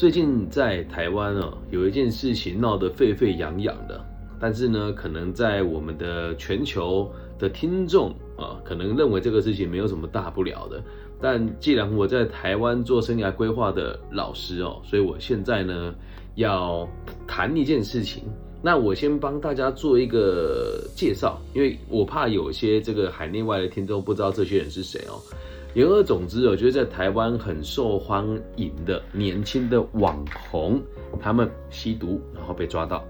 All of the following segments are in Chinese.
最近在台湾哦，有一件事情闹得沸沸扬扬的，但是呢，可能在我们的全球的听众啊，可能认为这个事情没有什么大不了的。但既然我在台湾做生涯规划的老师哦，所以我现在呢要谈一件事情。那我先帮大家做一个介绍，因为我怕有些这个海内外的听众不知道这些人是谁哦。言而总之，我觉得在台湾很受欢迎的年轻的网红，他们吸毒然后被抓到。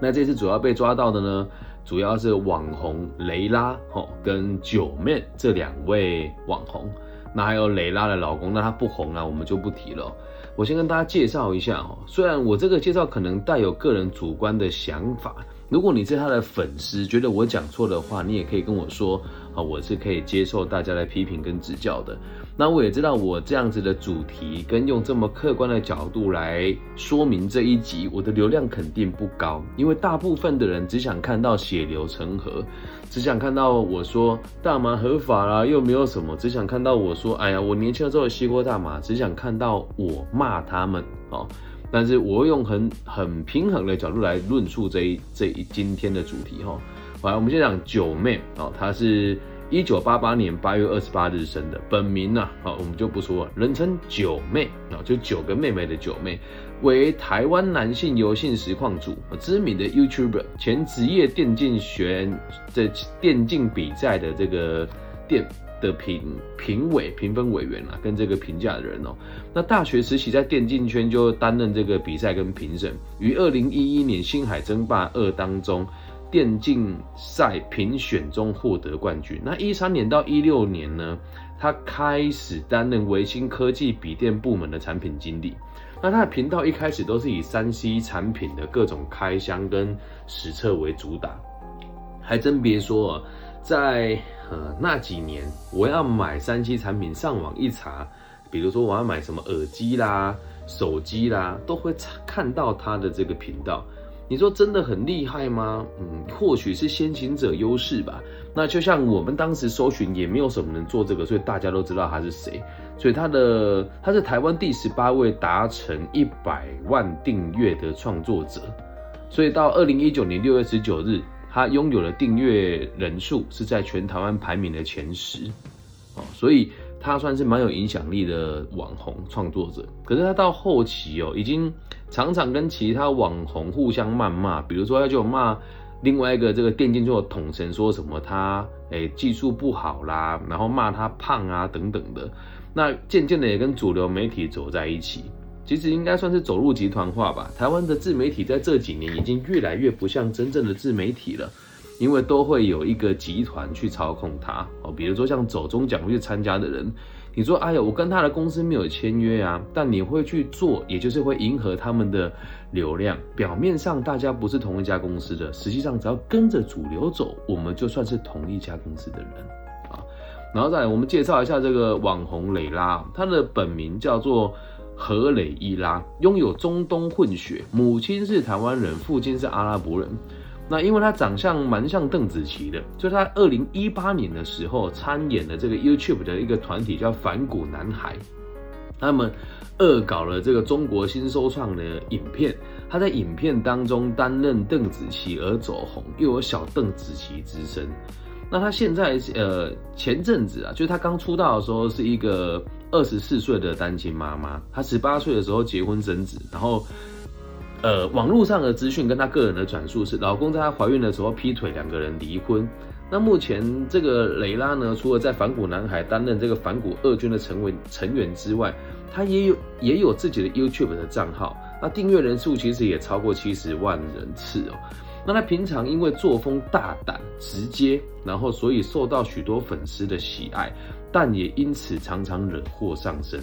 那这次主要被抓到的呢，主要是网红雷拉哦跟九妹这两位网红。那还有蕾拉的老公，那他不红啊，我们就不提了。我先跟大家介绍一下哦，虽然我这个介绍可能带有个人主观的想法，如果你是他的粉丝，觉得我讲错的话，你也可以跟我说啊，我是可以接受大家的批评跟指教的。那我也知道我这样子的主题跟用这么客观的角度来说明这一集，我的流量肯定不高，因为大部分的人只想看到血流成河，只想看到我说大麻合法啦，又没有什么，只想看到我说，哎呀，我年轻的时候吸过大麻，只想看到我骂他们哦。但是我用很很平衡的角度来论述这一这一今天的主题哈。好，我们先讲九妹哦，她是。一九八八年八月二十八日生的，本名呢，好，我们就不说了，人称九妹啊，就九个妹妹的九妹，为台湾男性游戏实况主，知名的 YouTuber，前职业电竞选的电竞比赛的这个电的评评委评分委员啊，跟这个评价的人哦，那大学时期在电竞圈就担任这个比赛跟评审，于二零一一年星海争霸二当中。电竞赛评选中获得冠军。那一三年到一六年呢，他开始担任维新科技笔电部门的产品经理。那他的频道一开始都是以三 C 产品的各种开箱跟实测为主打。还真别说啊，在呃那几年，我要买三 C 产品，上网一查，比如说我要买什么耳机啦、手机啦，都会看到他的这个频道。你说真的很厉害吗？嗯，或许是先行者优势吧。那就像我们当时搜寻也没有什么人做这个，所以大家都知道他是谁。所以他的他是台湾第十八位达成一百万订阅的创作者。所以到二零一九年六月十九日，他拥有的订阅人数是在全台湾排名的前十。哦，所以。他算是蛮有影响力的网红创作者，可是他到后期哦，已经常常跟其他网红互相谩骂，比如说他就骂另外一个这个电竞做统神，说什么他诶技术不好啦，然后骂他胖啊等等的，那渐渐的也跟主流媒体走在一起，其实应该算是走入集团化吧。台湾的自媒体在这几年已经越来越不像真正的自媒体了。因为都会有一个集团去操控它哦，比如说像走中奖去参加的人，你说哎呀，我跟他的公司没有签约啊，但你会去做，也就是会迎合他们的流量。表面上大家不是同一家公司的，实际上只要跟着主流走，我们就算是同一家公司的人啊。然后再来，我们介绍一下这个网红蕾拉，她的本名叫做何蕾伊拉，拥有中东混血，母亲是台湾人，父亲是阿拉伯人。那因为他长相蛮像邓紫棋的，所以他二零一八年的时候参演了这个 YouTube 的一个团体叫反骨男孩，他们恶搞了这个中国新收创的影片，他在影片当中担任邓紫棋而走红，又有小邓紫棋之称。那他现在呃前阵子啊，就是他刚出道的时候是一个二十四岁的单亲妈妈，他十八岁的时候结婚生子，然后。呃，网络上的资讯跟她个人的转述是，老公在她怀孕的时候劈腿，两个人离婚。那目前这个蕾拉呢，除了在反骨男孩担任这个反骨二军的成为成员之外，她也有也有自己的 YouTube 的账号，那订阅人数其实也超过七十万人次哦。那她平常因为作风大胆直接，然后所以受到许多粉丝的喜爱，但也因此常常惹祸上身。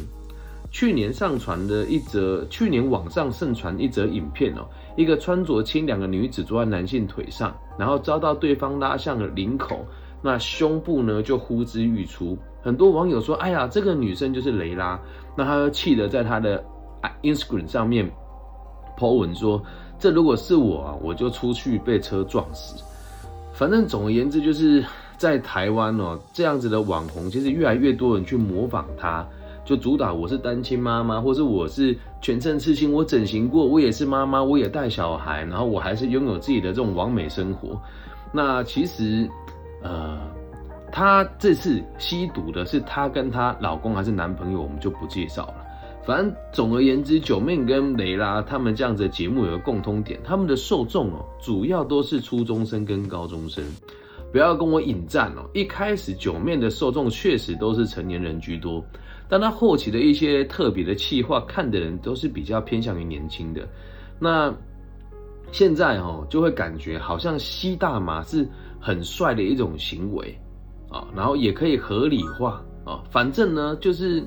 去年上传的一则，去年网上盛传一则影片哦，一个穿着清凉的女子坐在男性腿上，然后遭到对方拉向了领口，那胸部呢就呼之欲出。很多网友说：“哎呀，这个女生就是雷拉。”那他气得在他的 Instagram 上面 po 文说：“这如果是我啊，我就出去被车撞死。”反正总而言之，就是在台湾哦，这样子的网红其实越来越多人去模仿他。就主打我是单亲妈妈，或是我是全身刺青，我整形过，我也是妈妈，我也带小孩，然后我还是拥有自己的这种完美生活。那其实，呃，她这次吸毒的是她跟她老公还是男朋友，我们就不介绍了。反正总而言之，九妹跟雷拉他们这样子的节目有个共通点，他们的受众哦，主要都是初中生跟高中生。不要跟我引战哦！一开始九面的受众确实都是成年人居多，但他后期的一些特别的气话，看的人都是比较偏向于年轻的。那现在哦，就会感觉好像吸大麻是很帅的一种行为啊，然后也可以合理化啊。反正呢，就是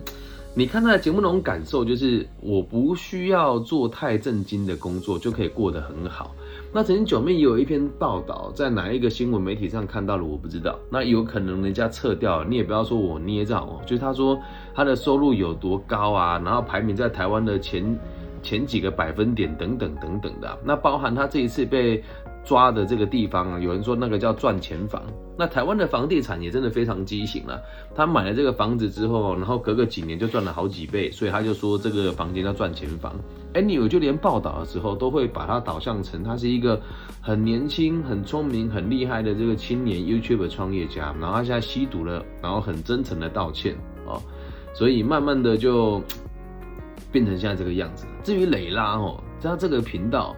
你看他的节目那种感受，就是我不需要做太正经的工作，就可以过得很好。那曾经九妹也有一篇报道，在哪一个新闻媒体上看到了，我不知道。那有可能人家撤掉了，你也不要说我捏造哦。就是他说他的收入有多高啊，然后排名在台湾的前前几个百分点等等等等的。那包含他这一次被。抓的这个地方啊，有人说那个叫赚钱房。那台湾的房地产也真的非常畸形了。他买了这个房子之后，然后隔个几年就赚了好几倍，所以他就说这个房间叫赚钱房。哎，你有就连报道的时候都会把它导向成他是一个很年轻、很聪明、很厉害的这个青年 YouTube 创业家。然后他现在吸毒了，然后很真诚的道歉哦，所以慢慢的就变成现在这个样子。至于蕾拉哦，他这个频道。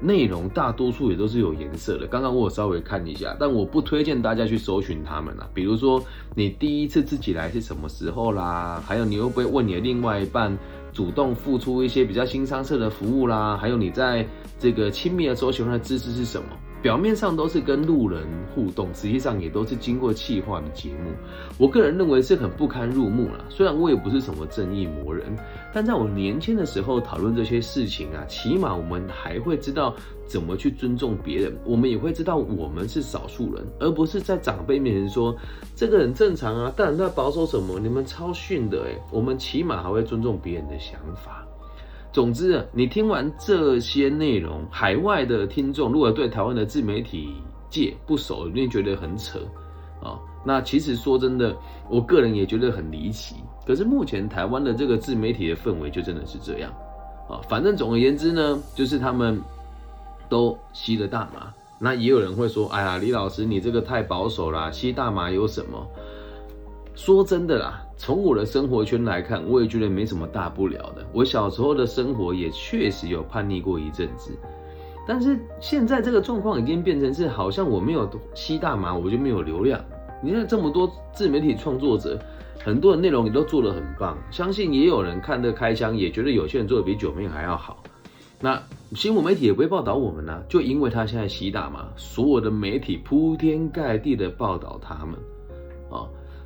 内容大多数也都是有颜色的。刚刚我有稍微看一下，但我不推荐大家去搜寻他们啊。比如说，你第一次自己来是什么时候啦？还有你会不会问你的另外一半主动付出一些比较新商社的服务啦？还有你在这个亲密的时候喜欢的姿势是什么？表面上都是跟路人互动，实际上也都是经过气化的节目。我个人认为是很不堪入目了。虽然我也不是什么正义魔人，但在我年轻的时候讨论这些事情啊，起码我们还会知道怎么去尊重别人，我们也会知道我们是少数人，而不是在长辈面前说这个很正常啊，大人在保守什么，你们超逊的诶我们起码还会尊重别人的想法。总之，你听完这些内容，海外的听众如果对台湾的自媒体界不熟，一定觉得很扯啊。那其实说真的，我个人也觉得很离奇。可是目前台湾的这个自媒体的氛围就真的是这样啊。反正总而言之呢，就是他们都吸了大麻。那也有人会说：“哎呀，李老师，你这个太保守啦，吸大麻有什么？”说真的啦。从我的生活圈来看，我也觉得没什么大不了的。我小时候的生活也确实有叛逆过一阵子，但是现在这个状况已经变成是，好像我没有吸大麻，我就没有流量。你看这么多自媒体创作者，很多的内容也都做得很棒，相信也有人看得开箱，也觉得有些人做的比九妹还要好。那新闻媒体也不会报道我们呢，就因为他现在吸大麻，所有的媒体铺天盖地的报道他们，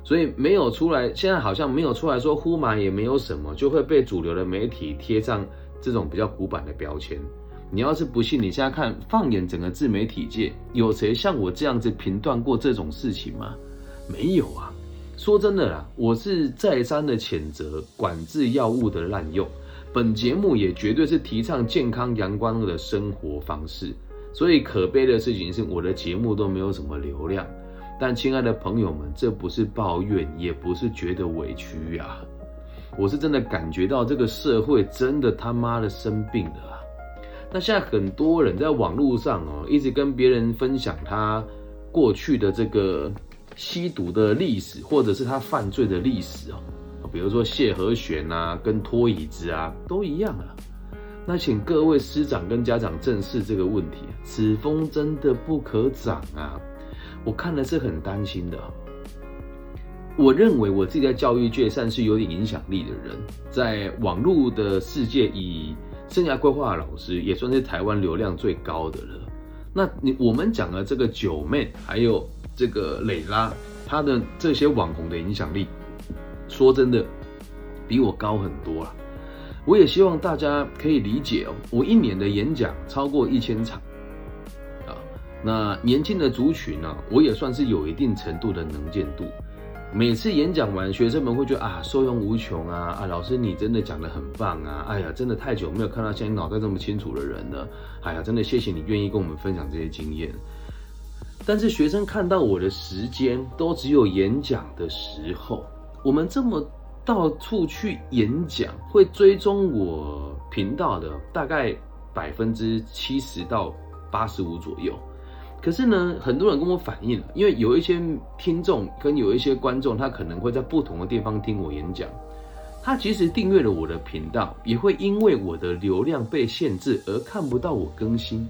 所以没有出来，现在好像没有出来说呼麻也没有什么，就会被主流的媒体贴上这种比较古板的标签。你要是不信，你现在看，放眼整个自媒体界，有谁像我这样子评断过这种事情吗？没有啊。说真的啦，我是再三的谴责管制药物的滥用。本节目也绝对是提倡健康阳光的生活方式。所以可悲的事情是，我的节目都没有什么流量。但亲爱的朋友们，这不是抱怨，也不是觉得委屈呀，我是真的感觉到这个社会真的他妈的生病了。那现在很多人在网络上哦，一直跟别人分享他过去的这个吸毒的历史，或者是他犯罪的历史哦，比如说谢和弦啊，跟拖椅子啊，都一样啊。那请各位师长跟家长正视这个问题，此风真的不可长啊。我看的是很担心的。我认为我自己在教育界算是有点影响力的人，在网络的世界，以生涯规划老师也算是台湾流量最高的了。那你我们讲的这个九妹，还有这个蕾拉，她的这些网红的影响力，说真的，比我高很多啊。我也希望大家可以理解哦，我一年的演讲超过一千场。那年轻的族群呢，我也算是有一定程度的能见度。每次演讲完，学生们会觉得啊，受用无穷啊啊，老师你真的讲得很棒啊！哎呀，真的太久没有看到像你脑袋这么清楚的人了。哎呀，真的谢谢你愿意跟我们分享这些经验。但是学生看到我的时间都只有演讲的时候，我们这么到处去演讲，会追踪我频道的大概百分之七十到八十五左右。可是呢，很多人跟我反映，因为有一些听众跟有一些观众，他可能会在不同的地方听我演讲。他即使订阅了我的频道，也会因为我的流量被限制而看不到我更新。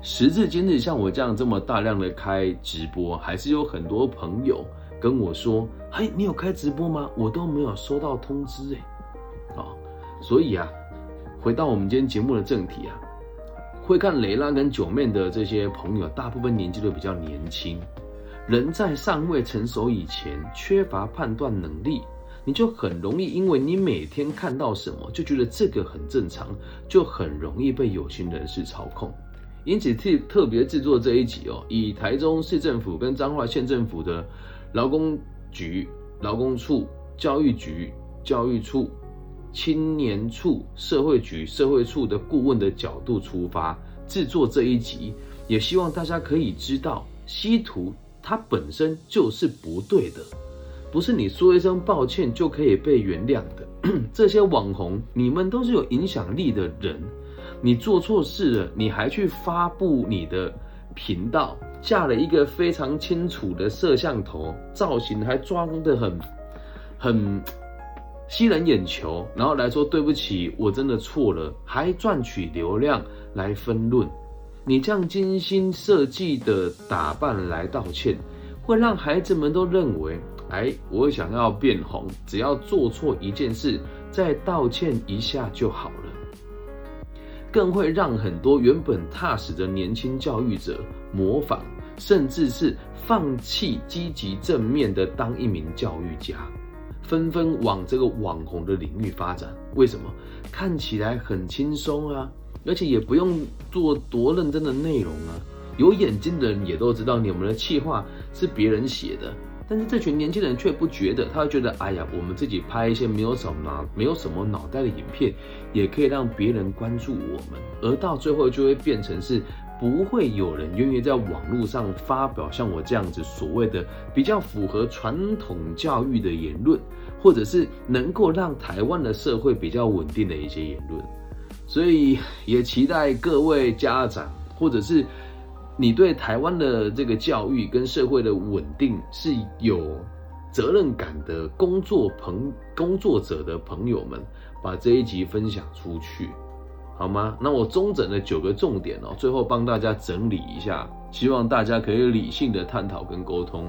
时至今日，像我这样这么大量的开直播，还是有很多朋友跟我说：“嘿，你有开直播吗？我都没有收到通知。”哎，啊，所以啊，回到我们今天节目的正题啊，会看雷拉跟九妹的这些朋友，大部分年纪都比较年轻，人在尚未成熟以前，缺乏判断能力。你就很容易，因为你每天看到什么就觉得这个很正常，就很容易被有心人士操控。因此特特别制作这一集哦，以台中市政府跟彰化县政府的劳工局、劳工处、教育局、教育处、青年处、社会局、社会处的顾问的角度出发制作这一集，也希望大家可以知道，吸毒它本身就是不对的。不是你说一声抱歉就可以被原谅的。这些网红，你们都是有影响力的人，你做错事了，你还去发布你的频道，架了一个非常清楚的摄像头，造型还装的很很吸人眼球，然后来说对不起，我真的错了，还赚取流量来分论。你这样精心设计的打扮来道歉，会让孩子们都认为。哎，我想要变红，只要做错一件事，再道歉一下就好了。更会让很多原本踏实的年轻教育者模仿，甚至是放弃积极正面的当一名教育家，纷纷往这个网红的领域发展。为什么？看起来很轻松啊，而且也不用做多认真的内容啊。有眼睛的人也都知道，你们的气话是别人写的。但是这群年轻人却不觉得，他会觉得，哎呀，我们自己拍一些没有什么、没有什么脑袋的影片，也可以让别人关注我们，而到最后就会变成是，不会有人愿意在网络上发表像我这样子所谓的比较符合传统教育的言论，或者是能够让台湾的社会比较稳定的一些言论，所以也期待各位家长或者是。你对台湾的这个教育跟社会的稳定是有责任感的工作朋工作者的朋友们，把这一集分享出去，好吗？那我中整了九个重点哦，最后帮大家整理一下，希望大家可以理性的探讨跟沟通。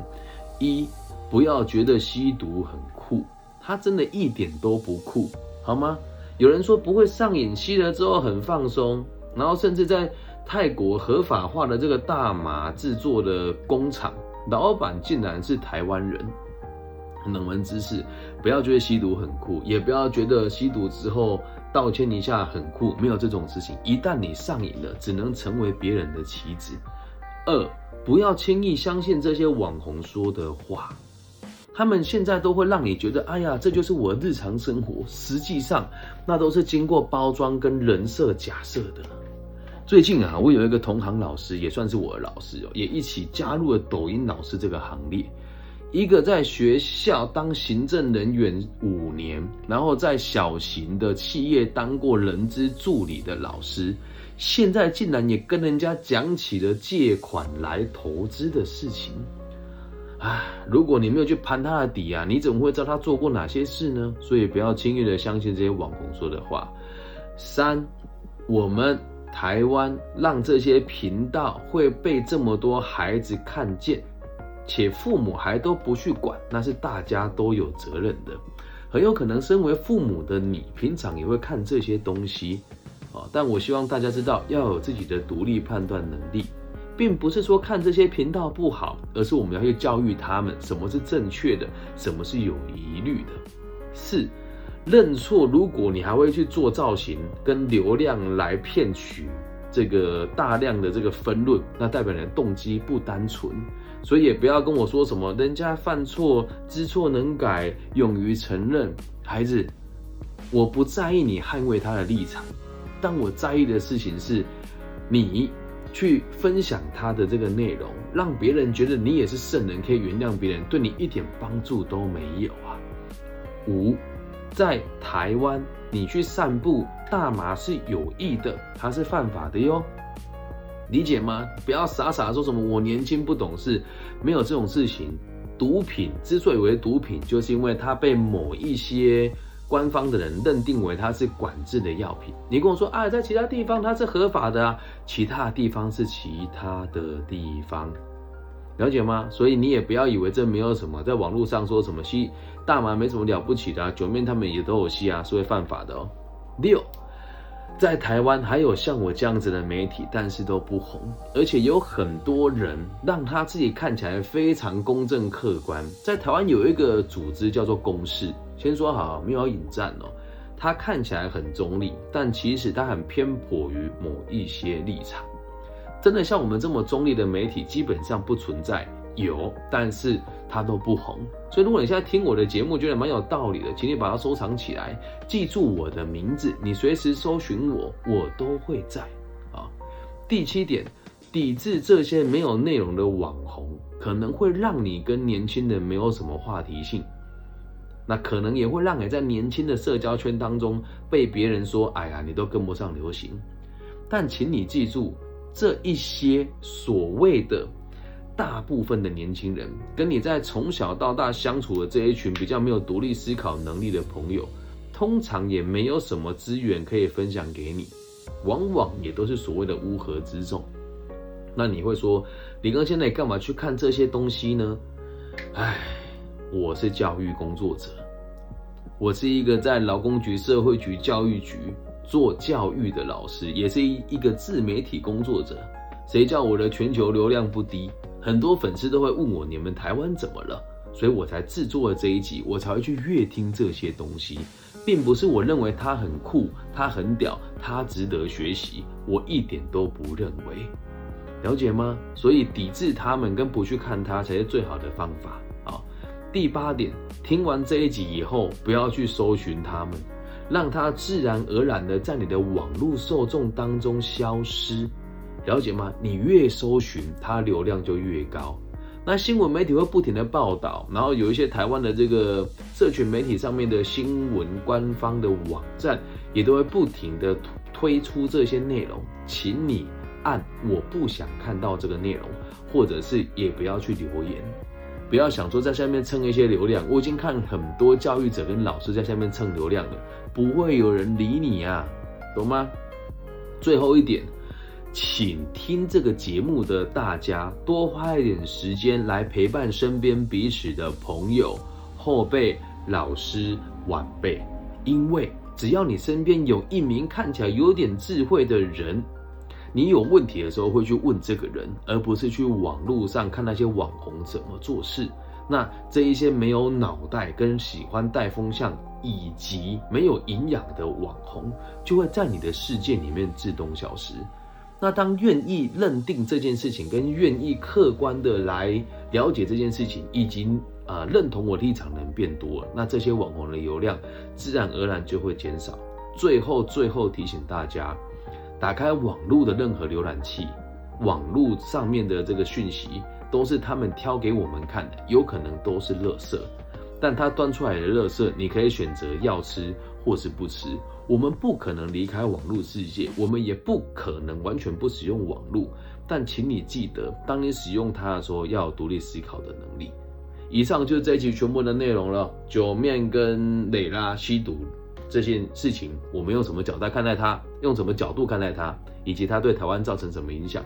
一，不要觉得吸毒很酷，它真的一点都不酷，好吗？有人说不会上瘾，吸了之后很放松，然后甚至在。泰国合法化的这个大麻制作的工厂，老板竟然是台湾人。冷门知识，不要觉得吸毒很酷，也不要觉得吸毒之后道歉一下很酷，没有这种事情。一旦你上瘾了，只能成为别人的棋子。二，不要轻易相信这些网红说的话，他们现在都会让你觉得，哎呀，这就是我日常生活。实际上，那都是经过包装跟人设假设的。最近啊，我有一个同行老师，也算是我的老师哦，也一起加入了抖音老师这个行列。一个在学校当行政人员五年，然后在小型的企业当过人资助理的老师，现在竟然也跟人家讲起了借款来投资的事情。唉，如果你没有去盘他的底啊，你怎么会知道他做过哪些事呢？所以不要轻易的相信这些网红说的话。三，我们。台湾让这些频道会被这么多孩子看见，且父母还都不去管，那是大家都有责任的。很有可能身为父母的你，平常也会看这些东西，啊！但我希望大家知道，要有自己的独立判断能力，并不是说看这些频道不好，而是我们要去教育他们什么是正确的，什么是有疑虑的。四。认错，如果你还会去做造型跟流量来骗取这个大量的这个分论，那代表你的动机不单纯。所以也不要跟我说什么人家犯错知错能改，勇于承认。孩子，我不在意你捍卫他的立场，但我在意的事情是，你去分享他的这个内容，让别人觉得你也是圣人，可以原谅别人，对你一点帮助都没有啊。五，在台湾你去散步大麻是有益的，它是犯法的哟。理解吗？不要傻傻说什么我年轻不懂事，没有这种事情。毒品之所以为毒品，就是因为它被某一些官方的人认定为它是管制的药品。你跟我说啊，在其他地方它是合法的啊，其他地方是其他的地方，了解吗？所以你也不要以为这没有什么，在网络上说什么吸大麻没什么了不起的，九面他们也都有吸啊，是会犯法的哦。六。在台湾还有像我这样子的媒体，但是都不红，而且有很多人让他自己看起来非常公正客观。在台湾有一个组织叫做公视，先说好没有引战哦，他看起来很中立，但其实他很偏颇于某一些立场。真的像我们这么中立的媒体，基本上不存在。有，但是它都不红。所以如果你现在听我的节目觉得蛮有道理的，请你把它收藏起来，记住我的名字，你随时搜寻我，我都会在。啊，第七点，抵制这些没有内容的网红，可能会让你跟年轻人没有什么话题性，那可能也会让你在年轻的社交圈当中被别人说，哎呀，你都跟不上流行。但请你记住，这一些所谓的。大部分的年轻人跟你在从小到大相处的这一群比较没有独立思考能力的朋友，通常也没有什么资源可以分享给你，往往也都是所谓的乌合之众。那你会说，李刚现在干嘛去看这些东西呢？唉，我是教育工作者，我是一个在劳工局、社会局、教育局做教育的老师，也是一一个自媒体工作者。谁叫我的全球流量不低？很多粉丝都会问我，你们台湾怎么了？所以我才制作了这一集，我才会去阅听这些东西，并不是我认为他很酷，他很屌，他值得学习，我一点都不认为，了解吗？所以抵制他们跟不去看他才是最好的方法啊。第八点，听完这一集以后，不要去搜寻他们，让他自然而然的在你的网络受众当中消失。了解吗？你越搜寻，它流量就越高。那新闻媒体会不停的报道，然后有一些台湾的这个社群媒体上面的新闻官方的网站，也都会不停的推出这些内容。请你按我不想看到这个内容，或者是也不要去留言，不要想说在下面蹭一些流量。我已经看很多教育者跟老师在下面蹭流量了，不会有人理你啊，懂吗？最后一点。请听这个节目的大家多花一点时间来陪伴身边彼此的朋友、后辈、老师、晚辈，因为只要你身边有一名看起来有点智慧的人，你有问题的时候会去问这个人，而不是去网络上看那些网红怎么做事。那这一些没有脑袋、跟喜欢带风向以及没有营养的网红，就会在你的世界里面自动消失。那当愿意认定这件事情，跟愿意客观的来了解这件事情，以及啊认同我立场的人变多了，那这些网红的流量自然而然就会减少。最后，最后提醒大家，打开网络的任何浏览器，网络上面的这个讯息都是他们挑给我们看的，有可能都是垃圾。但他端出来的垃圾，你可以选择要吃或是不吃。我们不可能离开网络世界，我们也不可能完全不使用网络。但请你记得，当你使用它的时候，要有独立思考的能力。以上就是这一期全部的内容了。九面跟蕾拉吸毒这件事情，我们用什么角度看待它？用什么角度看待它？以及它对台湾造成什么影响？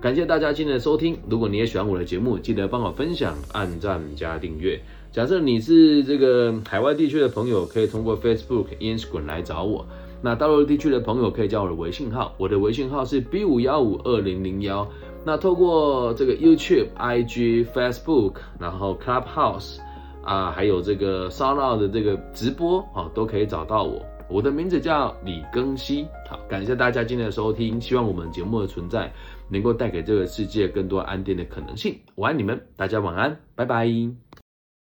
感谢大家今天的收听。如果你也喜欢我的节目，记得帮我分享、按赞加订阅。假设你是这个海外地区的朋友，可以通过 Facebook、Instagram 来找我。那大陆地区的朋友可以加我的微信号，我的微信号是 B 五幺五二零零幺。那透过这个 YouTube、IG、Facebook，然后 Clubhouse 啊，还有这个 Sound 的这个直播啊，都可以找到我。我的名字叫李庚希。好，感谢大家今天的收听，希望我们节目的存在能够带给这个世界更多安定的可能性。我爱你们，大家晚安，拜拜。